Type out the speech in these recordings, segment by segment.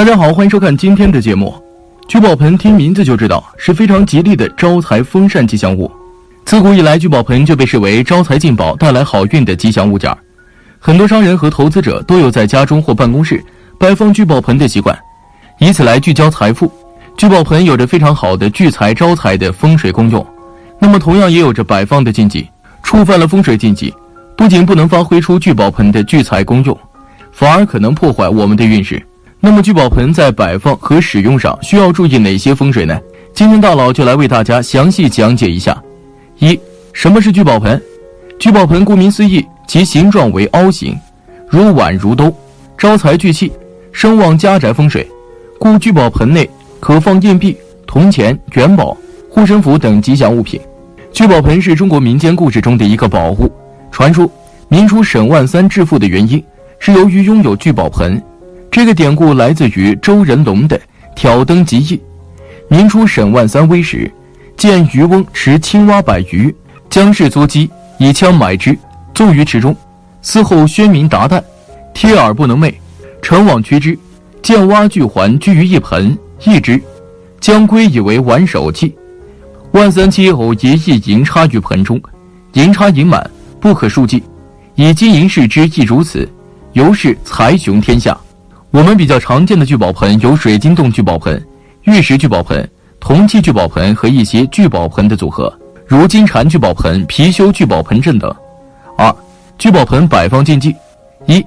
大家好，欢迎收看今天的节目。聚宝盆听名字就知道是非常吉利的招财丰善吉祥物。自古以来，聚宝盆就被视为招财进宝、带来好运的吉祥物件儿。很多商人和投资者都有在家中或办公室摆放聚宝盆的习惯，以此来聚焦财富。聚宝盆有着非常好的聚财招财的风水功用，那么同样也有着摆放的禁忌。触犯了风水禁忌，不仅不能发挥出聚宝盆的聚财功用，反而可能破坏我们的运势。那么聚宝盆在摆放和使用上需要注意哪些风水呢？今天大佬就来为大家详细讲解一下。一、什么是聚宝盆？聚宝盆顾名思义，其形状为凹形，如碗如兜，招财聚气，声望家宅风水。故聚宝盆内可放硬币、铜钱、元宝、护身符等吉祥物品。聚宝盆是中国民间故事中的一个宝物。传说明初沈万三致富的原因是由于拥有聚宝盆。这个典故来自于周仁龙的《挑灯集异》。明初沈万三危时，见渔翁持青蛙百余，将市作鸡，以枪买之，纵于池中。嗣后宣明达旦，贴耳不能寐，乘网驱之，见蛙具环居于一盆，一之，将归以为玩手器。万三妻偶一意银插于盆中，银插盈满，不可数计，以金银饰之亦如此，由是财雄天下。我们比较常见的聚宝盆有水晶洞聚宝盆、玉石聚宝盆、铜器聚宝盆和一些聚宝盆的组合，如金蟾聚宝盆、貔貅聚宝盆阵等。二、聚宝盆摆放禁忌：一、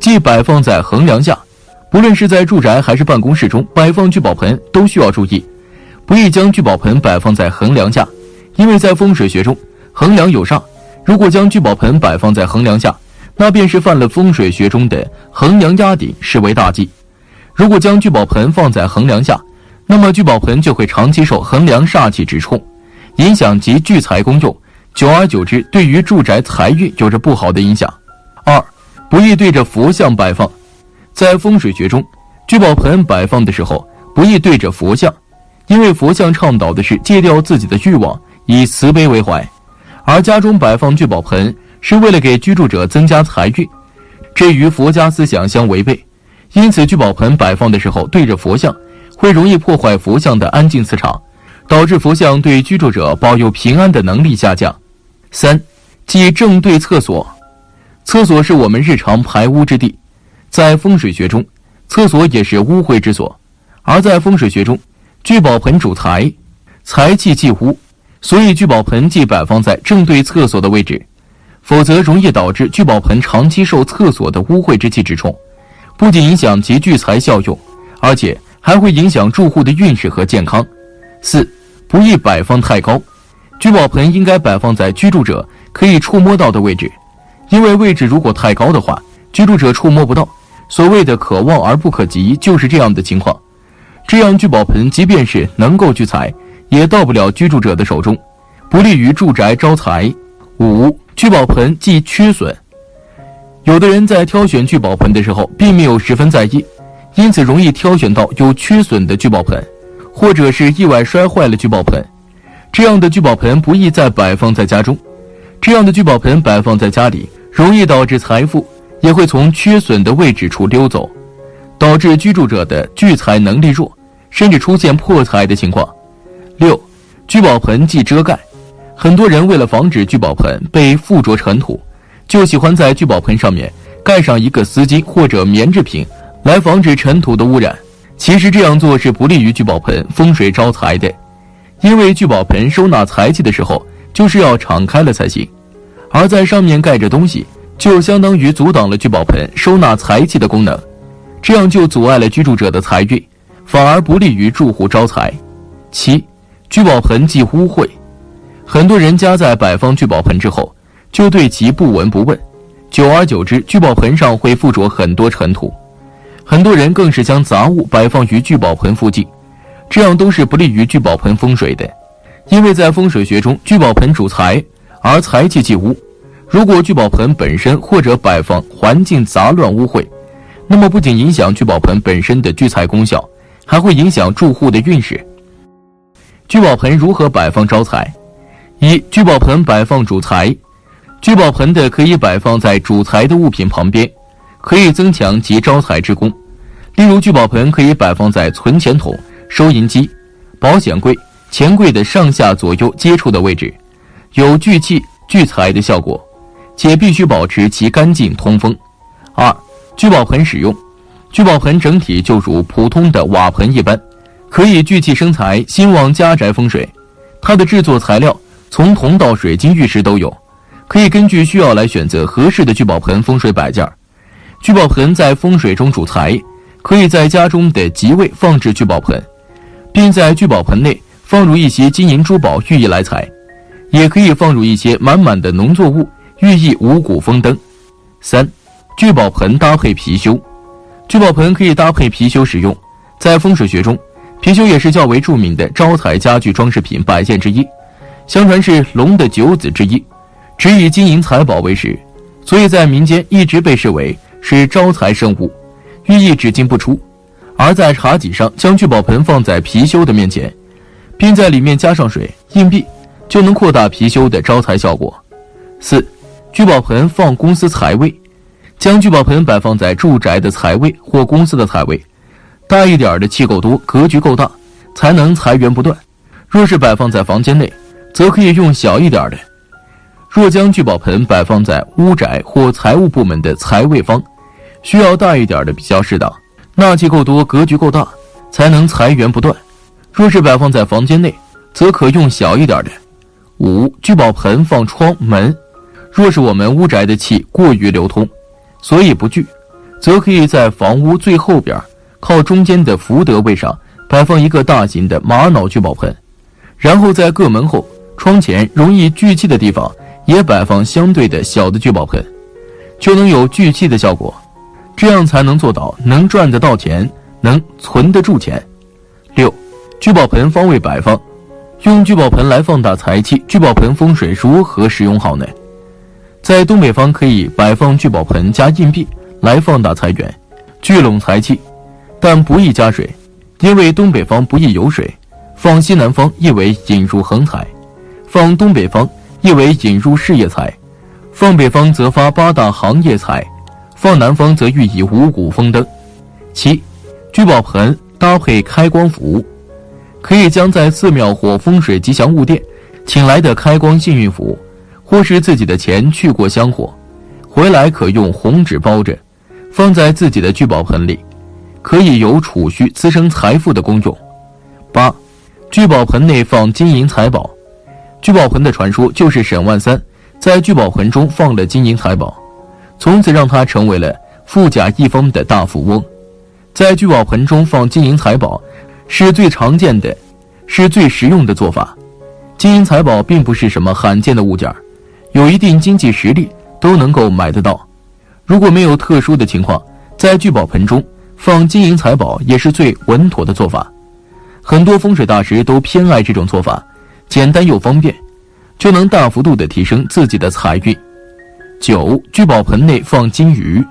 忌摆放在横梁下，不论是在住宅还是办公室中摆放聚宝盆都需要注意，不宜将聚宝盆摆放在横梁下，因为在风水学中，横梁有煞，如果将聚宝盆摆放在横梁下。那便是犯了风水学中的横梁压顶，视为大忌。如果将聚宝盆放在横梁下，那么聚宝盆就会长期受横梁煞气直冲，影响及聚财功用，久而久之，对于住宅财运有着不好的影响。二，不宜对着佛像摆放。在风水学中，聚宝盆摆放的时候不宜对着佛像，因为佛像倡导的是戒掉自己的欲望，以慈悲为怀，而家中摆放聚宝盆。是为了给居住者增加财运，这与佛家思想相违背。因此，聚宝盆摆放的时候对着佛像，会容易破坏佛像的安静磁场，导致佛像对居住者保佑平安的能力下降。三，即正对厕所。厕所是我们日常排污之地，在风水学中，厕所也是污秽之所。而在风水学中，聚宝盆主财，财气忌污，所以聚宝盆忌摆放在正对厕所的位置。否则容易导致聚宝盆长期受厕所的污秽之气直冲，不仅影响其聚财效用，而且还会影响住户的运势和健康。四，不宜摆放太高，聚宝盆应该摆放在居住者可以触摸到的位置，因为位置如果太高的话，居住者触摸不到。所谓的可望而不可及，就是这样的情况。这样聚宝盆即便是能够聚财，也到不了居住者的手中，不利于住宅招财。五。聚宝盆忌缺损，有的人在挑选聚宝盆的时候，并没有十分在意，因此容易挑选到有缺损的聚宝盆，或者是意外摔坏了聚宝盆。这样的聚宝盆不宜再摆放在家中，这样的聚宝盆摆放在家里，容易导致财富也会从缺损的位置处溜走，导致居住者的聚财能力弱，甚至出现破财的情况。六，聚宝盆忌遮盖。很多人为了防止聚宝盆被附着尘土，就喜欢在聚宝盆上面盖上一个丝巾或者棉制品，来防止尘土的污染。其实这样做是不利于聚宝盆风水招财的，因为聚宝盆收纳财气的时候就是要敞开了才行，而在上面盖着东西，就相当于阻挡了聚宝盆收纳财气的功能，这样就阻碍了居住者的财运，反而不利于住户招财。七，聚宝盆忌污秽。很多人家在摆放聚宝盆之后，就对其不闻不问，久而久之，聚宝盆上会附着很多尘土。很多人更是将杂物摆放于聚宝盆附近，这样都是不利于聚宝盆风水的。因为在风水学中，聚宝盆主财，而财气即屋。如果聚宝盆本身或者摆放环境杂乱污秽，那么不仅影响聚宝盆本身的聚财功效，还会影响住户的运势。聚宝盆如何摆放招财？一、聚宝盆摆放主财。聚宝盆的可以摆放在主财的物品旁边，可以增强其招财之功。例如，聚宝盆可以摆放在存钱筒、收银机、保险柜、钱柜的上下左右接触的位置，有聚气聚财的效果，且必须保持其干净通风。二、聚宝盆使用，聚宝盆整体就如普通的瓦盆一般，可以聚气生财、兴旺家宅风水。它的制作材料从铜到水晶、玉石都有。可以根据需要来选择合适的聚宝盆风水摆件。聚宝盆在风水中主财，可以在家中的吉位放置聚宝盆，并在聚宝盆内放入一些金银珠宝寓意来财，也可以放入一些满满的农作物寓意五谷丰登。三、聚宝盆搭配貔貅，聚宝盆可以搭配貔貅使用。在风水学中，貔貅也是较为著名的招财家具装饰品摆件之一，相传是龙的九子之一。只以金银财宝为食，所以在民间一直被视为是招财生物，寓意只进不出。而在茶几上将聚宝盆放在貔貅的面前，并在里面加上水、硬币，就能扩大貔貅的招财效果。四、聚宝盆放公司财位，将聚宝盆摆放在住宅的财位或公司的财位，大一点的气够多，格局够大，才能财源不断。若是摆放在房间内，则可以用小一点的。若将聚宝盆摆放在屋宅或财务部门的财位方，需要大一点的比较适当，纳气够多，格局够大，才能财源不断。若是摆放在房间内，则可用小一点的。五、聚宝盆放窗门，若是我们屋宅的气过于流通，所以不聚，则可以在房屋最后边，靠中间的福德位上摆放一个大型的玛瑙聚宝盆，然后在各门后、窗前容易聚气的地方。也摆放相对的小的聚宝盆，就能有聚气的效果，这样才能做到能赚得到钱，能存得住钱。六，聚宝盆方位摆放，用聚宝盆来放大财气，聚宝盆风水如何使用好呢？在东北方可以摆放聚宝盆加硬币来放大财源，聚拢财气，但不宜加水，因为东北方不宜有水。放西南方意为引入横财，放东北方。意为引入事业财，放北方则发八大行业财，放南方则寓意五谷丰登。七，聚宝盆搭配开光符，可以将在寺庙或风水吉祥物店请来的开光幸运符，或是自己的钱去过香火，回来可用红纸包着，放在自己的聚宝盆里，可以有储蓄滋生财富的功用。八，聚宝盆内放金银财宝。聚宝盆的传说就是沈万三在聚宝盆中放了金银财宝，从此让他成为了富甲一方的大富翁。在聚宝盆中放金银财宝是最常见的，是最实用的做法。金银财宝并不是什么罕见的物件，有一定经济实力都能够买得到。如果没有特殊的情况，在聚宝盆中放金银财宝也是最稳妥的做法。很多风水大师都偏爱这种做法。简单又方便，就能大幅度的提升自己的财运。九，聚宝盆内放金鱼，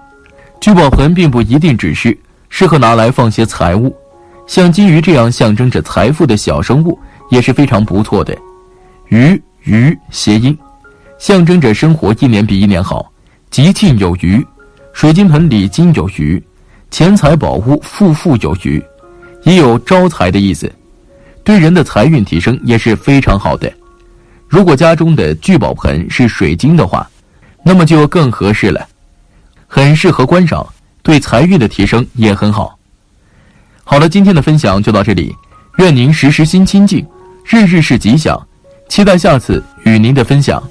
聚宝盆并不一定只是适合拿来放些财物，像金鱼这样象征着财富的小生物也是非常不错的。鱼鱼谐音，象征着生活一年比一年好，吉庆有余。水晶盆里金有余，钱财宝物富富有余，也有招财的意思。对人的财运提升也是非常好的。如果家中的聚宝盆是水晶的话，那么就更合适了，很适合观赏，对财运的提升也很好。好了，今天的分享就到这里，愿您时时心清静，日日是吉祥，期待下次与您的分享。